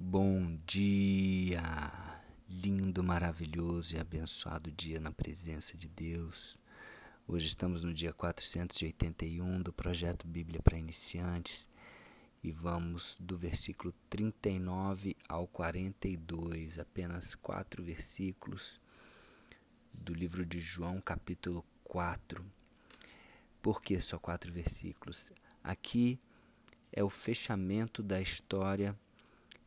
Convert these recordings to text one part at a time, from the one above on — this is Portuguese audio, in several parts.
Bom dia! Lindo, maravilhoso e abençoado dia na presença de Deus. Hoje estamos no dia 481 do projeto Bíblia para Iniciantes e vamos do versículo 39 ao 42, apenas quatro versículos do livro de João, capítulo 4. Por que só quatro versículos? Aqui é o fechamento da história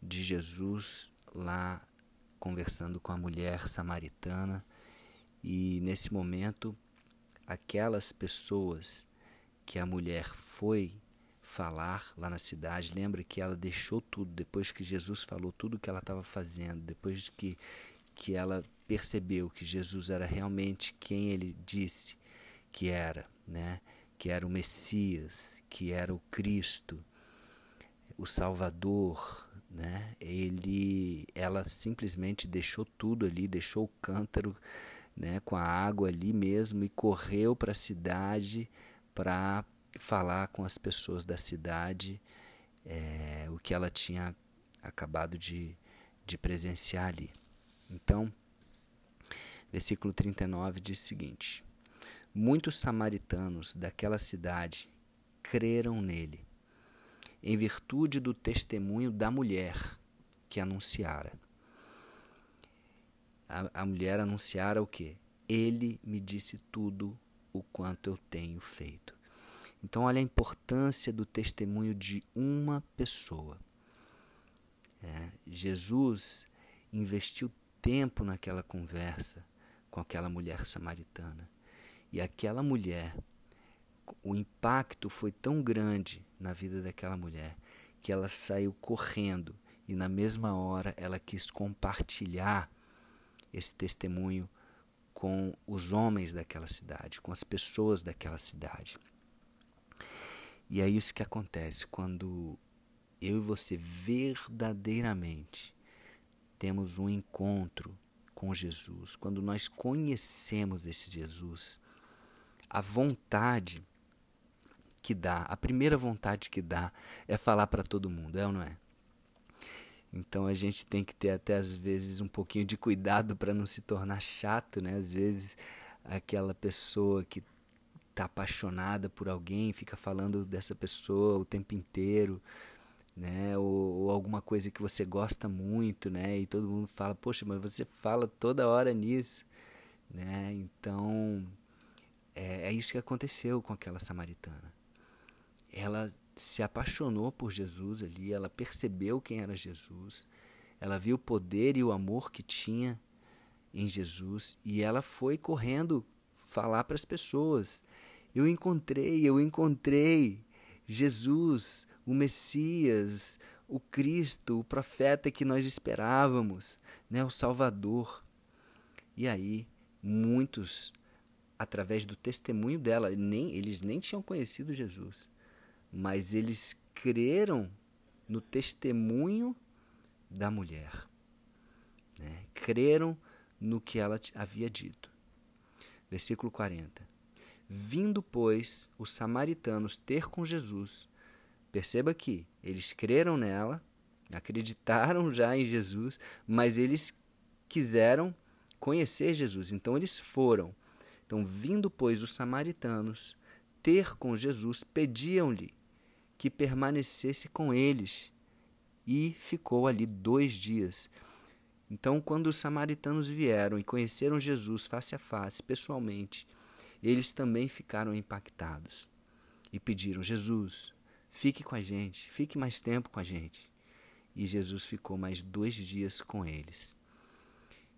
de Jesus lá conversando com a mulher samaritana e nesse momento aquelas pessoas que a mulher foi falar lá na cidade, lembra que ela deixou tudo depois que Jesus falou tudo o que ela estava fazendo, depois que que ela percebeu que Jesus era realmente quem ele disse que era, né? Que era o Messias, que era o Cristo, o Salvador, né? Ele, ela simplesmente deixou tudo ali, deixou o cântaro, né, com a água ali mesmo e correu para a cidade para falar com as pessoas da cidade é, o que ela tinha acabado de, de presenciar ali. Então, versículo 39 diz o seguinte: Muitos samaritanos daquela cidade creram nele em virtude do testemunho da mulher que anunciara. A, a mulher anunciara o que? Ele me disse tudo o quanto eu tenho feito. Então, olha a importância do testemunho de uma pessoa. É, Jesus investiu tempo naquela conversa com aquela mulher samaritana. E aquela mulher o impacto foi tão grande na vida daquela mulher que ela saiu correndo e na mesma hora ela quis compartilhar esse testemunho com os homens daquela cidade, com as pessoas daquela cidade. E é isso que acontece quando eu e você verdadeiramente temos um encontro com Jesus, quando nós conhecemos esse Jesus, a vontade que dá, a primeira vontade que dá é falar para todo mundo, é ou não é? Então a gente tem que ter até às vezes um pouquinho de cuidado para não se tornar chato, né? Às vezes aquela pessoa que está apaixonada por alguém fica falando dessa pessoa o tempo inteiro, né? Ou, ou, alguma coisa que você gosta muito, né? E todo mundo fala, poxa, mas você fala toda hora nisso, né? Então é, é isso que aconteceu com aquela samaritana ela se apaixonou por Jesus ali, ela percebeu quem era Jesus, ela viu o poder e o amor que tinha em Jesus e ela foi correndo falar para as pessoas: Eu encontrei, eu encontrei Jesus, o Messias, o Cristo, o profeta que nós esperávamos, né, o Salvador. E aí, muitos, através do testemunho dela, nem, eles nem tinham conhecido Jesus mas eles creram no testemunho da mulher. Né? Creram no que ela havia dito. Versículo 40. Vindo, pois, os samaritanos ter com Jesus, perceba que eles creram nela, acreditaram já em Jesus, mas eles quiseram conhecer Jesus, então eles foram. Então, vindo, pois, os samaritanos ter com Jesus, pediam-lhe que permanecesse com eles. E ficou ali dois dias. Então, quando os samaritanos vieram e conheceram Jesus face a face, pessoalmente, eles também ficaram impactados e pediram: Jesus, fique com a gente, fique mais tempo com a gente. E Jesus ficou mais dois dias com eles.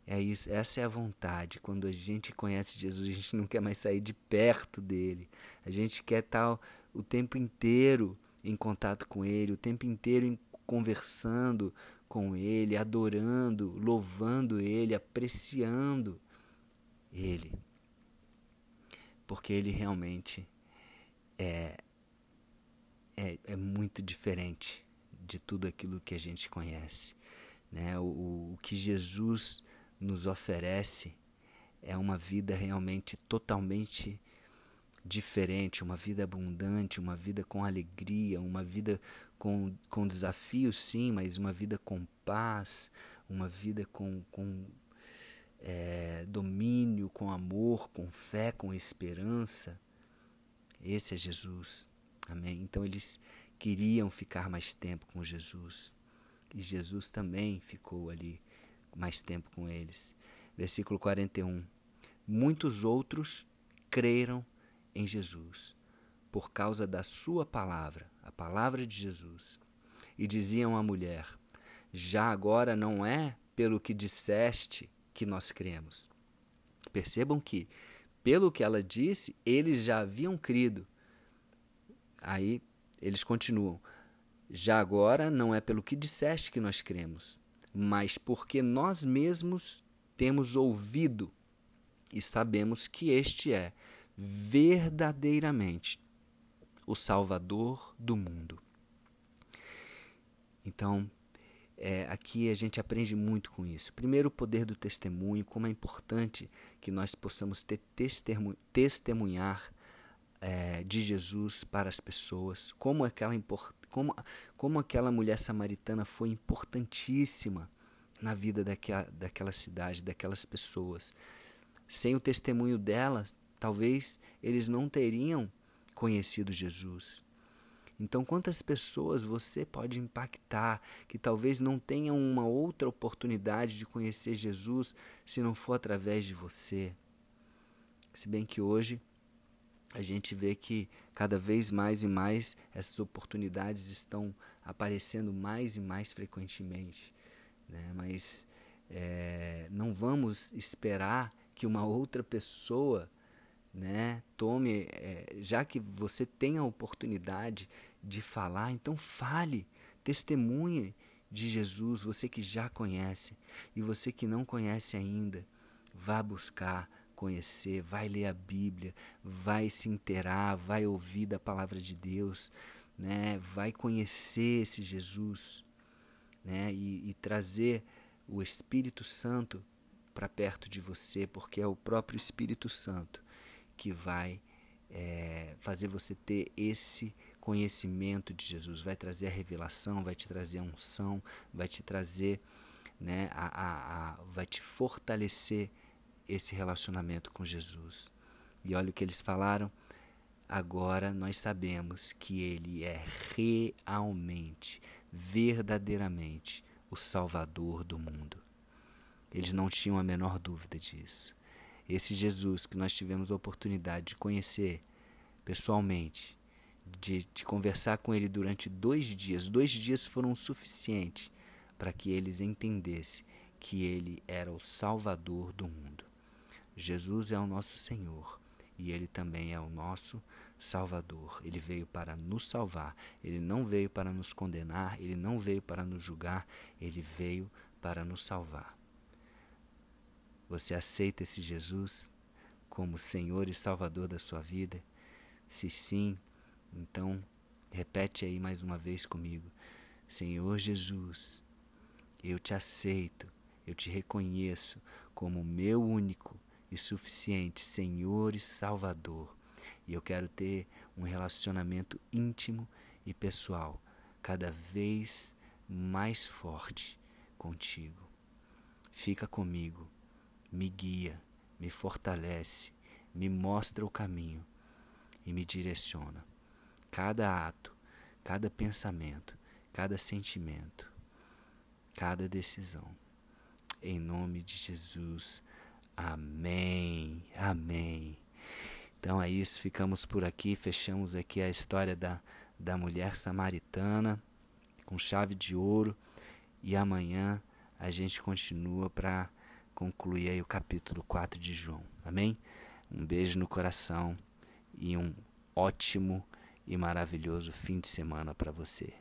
É isso, essa é a vontade. Quando a gente conhece Jesus, a gente não quer mais sair de perto dele. A gente quer estar o tempo inteiro em contato com Ele, o tempo inteiro conversando com Ele, adorando, louvando Ele, apreciando Ele. Porque Ele realmente é, é, é muito diferente de tudo aquilo que a gente conhece. Né? O, o que Jesus nos oferece é uma vida realmente totalmente diferente diferente, uma vida abundante, uma vida com alegria, uma vida com, com desafios, sim, mas uma vida com paz, uma vida com, com é, domínio, com amor, com fé, com esperança. Esse é Jesus. Amém? Então eles queriam ficar mais tempo com Jesus. E Jesus também ficou ali mais tempo com eles. Versículo 41. Muitos outros creram em Jesus por causa da sua palavra, a palavra de Jesus. E diziam à mulher: Já agora não é pelo que disseste que nós cremos. Percebam que, pelo que ela disse, eles já haviam crido. Aí eles continuam: Já agora não é pelo que disseste que nós cremos, mas porque nós mesmos temos ouvido e sabemos que este é verdadeiramente o Salvador do mundo. Então, é, aqui a gente aprende muito com isso. Primeiro, o poder do testemunho, como é importante que nós possamos ter testemunhar é, de Jesus para as pessoas, como aquela, como, como aquela mulher samaritana foi importantíssima na vida daquela, daquela cidade, daquelas pessoas. Sem o testemunho delas, talvez eles não teriam conhecido Jesus. Então, quantas pessoas você pode impactar que talvez não tenham uma outra oportunidade de conhecer Jesus se não for através de você? Se bem que hoje a gente vê que cada vez mais e mais essas oportunidades estão aparecendo mais e mais frequentemente. Né? Mas é, não vamos esperar que uma outra pessoa né? Tome, é, já que você tem a oportunidade de falar, então fale, testemunhe de Jesus, você que já conhece e você que não conhece ainda, vá buscar conhecer, vai ler a Bíblia, vai se inteirar, vai ouvir da palavra de Deus, né? Vai conhecer esse Jesus, né? E, e trazer o Espírito Santo para perto de você, porque é o próprio Espírito Santo que vai é, fazer você ter esse conhecimento de Jesus, vai trazer a revelação, vai te trazer a unção, vai te trazer, né, a, a, a, vai te fortalecer esse relacionamento com Jesus. E olha o que eles falaram. Agora nós sabemos que Ele é realmente, verdadeiramente o Salvador do mundo. Eles não tinham a menor dúvida disso. Esse Jesus que nós tivemos a oportunidade de conhecer pessoalmente, de, de conversar com ele durante dois dias, dois dias foram suficientes para que eles entendessem que ele era o Salvador do mundo. Jesus é o nosso Senhor e ele também é o nosso Salvador. Ele veio para nos salvar, ele não veio para nos condenar, ele não veio para nos julgar, ele veio para nos salvar. Você aceita esse Jesus como Senhor e Salvador da sua vida? Se sim, então repete aí mais uma vez comigo: Senhor Jesus, eu te aceito, eu te reconheço como meu único e suficiente Senhor e Salvador. E eu quero ter um relacionamento íntimo e pessoal, cada vez mais forte contigo. Fica comigo me guia, me fortalece, me mostra o caminho e me direciona. Cada ato, cada pensamento, cada sentimento, cada decisão. Em nome de Jesus. Amém. Amém. Então é isso, ficamos por aqui, fechamos aqui a história da, da mulher samaritana com chave de ouro e amanhã a gente continua para concluir aí o capítulo 4 de João. Amém? Um beijo no coração e um ótimo e maravilhoso fim de semana para você.